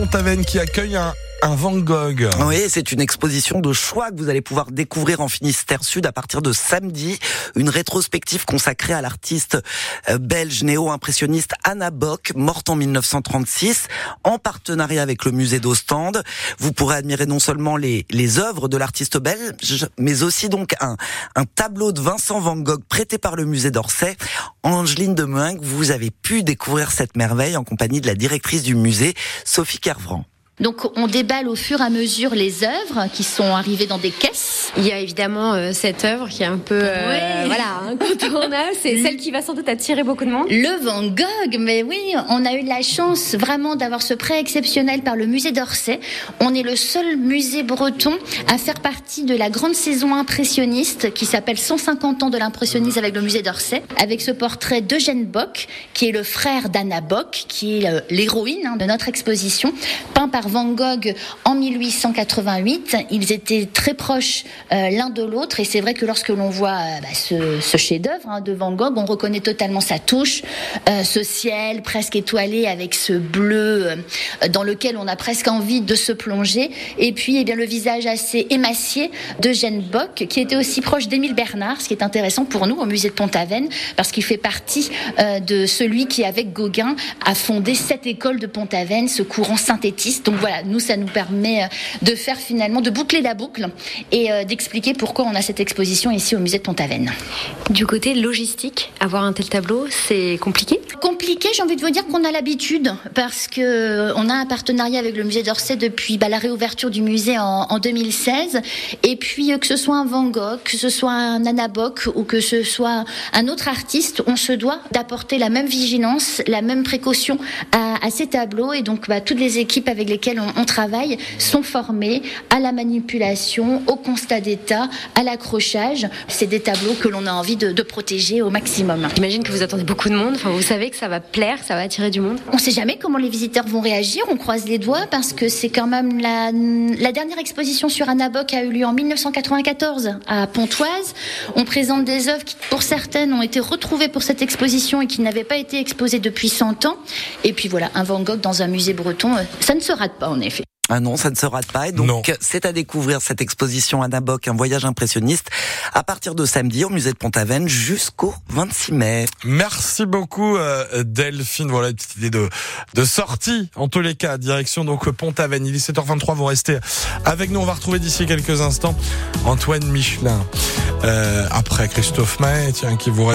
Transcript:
Pont-Aven qui accueille un, un Van Gogh. Oui, c'est une exposition de choix que vous allez pouvoir découvrir en Finistère Sud à partir de samedi. Une rétrospective consacrée à l'artiste euh, belge néo-impressionniste Anna Bock, morte en 1936, en partenariat avec le musée d'Ostende. Vous pourrez admirer non seulement les, œuvres de l'artiste belge, mais aussi donc un, tableau de Vincent Van Gogh prêté par le musée d'Orsay. Angeline de vous avez pu découvrir cette merveille en compagnie de la directrice du musée, Sophie Kervran. Donc on déballe au fur et à mesure les œuvres qui sont arrivées dans des caisses. Il y a évidemment euh, cette œuvre qui est un peu euh, voilà incontournable, c'est celle qui va sans doute attirer beaucoup de monde. Le Van Gogh, mais oui, on a eu la chance vraiment d'avoir ce prêt exceptionnel par le musée d'Orsay. On est le seul musée breton à faire partie de la grande saison impressionniste qui s'appelle 150 ans de l'impressionnisme avec le musée d'Orsay, avec ce portrait d'Eugène Bock, qui est le frère d'Anna Bock, qui est euh, l'héroïne hein, de notre exposition, peint par Van Gogh en 1888. Ils étaient très proches euh, l'un de l'autre et c'est vrai que lorsque l'on voit euh, bah, ce, chef-d'œuvre hein, de Van Gogh, on reconnaît totalement sa touche, euh, ce ciel presque étoilé avec ce bleu dans lequel on a presque envie de se plonger. Et puis, eh bien, le visage assez émacié d'Eugène Bock, qui était aussi proche d'Émile Bernard, ce qui est intéressant pour nous au musée de Pont-Aven, parce qu'il fait partie de celui qui, avec Gauguin, a fondé cette école de Pont-Aven, ce courant synthétiste. Donc voilà, nous, ça nous permet euh, de faire finalement, de boucler la boucle et euh, d'expliquer pourquoi on a cette exposition ici au musée de Pont-Aven. Du côté logistique, avoir un tel tableau, c'est compliqué? Compliqué, j'ai envie de vous dire qu'on a l'habitude parce que euh, on a un partenariat avec le musée d'Orsay depuis bah, la réouverture du musée en, 2016. Et puis que ce soit un Van Gogh, que ce soit un Anna Bock ou que ce soit un autre artiste, on se doit d'apporter la même vigilance, la même précaution à, ces tableaux. Et donc bah, toutes les équipes avec lesquelles on, travaille sont formés à la manipulation, au constat d'état, à l'accrochage. C'est des tableaux que l'on a envie de, protéger au maximum. J'imagine que vous attendez beaucoup de monde. Enfin, vous savez que ça va plaire, ça va attirer du monde. On ne sait jamais comment les visiteurs vont réagir. On croise les doigts parce que c'est quand même la, la dernière exposition sur Anna Bock a eu lieu en 1994 à Pontoise. On présente des œuvres qui, pour certaines, ont été retrouvées pour cette exposition et qui n'avaient pas été exposées depuis 100 ans. Et puis voilà, un Van Gogh dans un musée breton, euh, ça ne se rate en effet. Ah non, ça ne se rate pas. Et donc, c'est à découvrir cette exposition Anna Bock, un voyage impressionniste, à partir de samedi au musée de Pont-Aven jusqu'au 26 mai. Merci beaucoup, euh, Delphine. Voilà une petite idée de, de sortie, en tous les cas, direction donc Pont-Aven. Il est 7h23, vous restez avec nous. On va retrouver d'ici quelques instants Antoine Michelin. Euh, après Christophe May, tiens, qui vous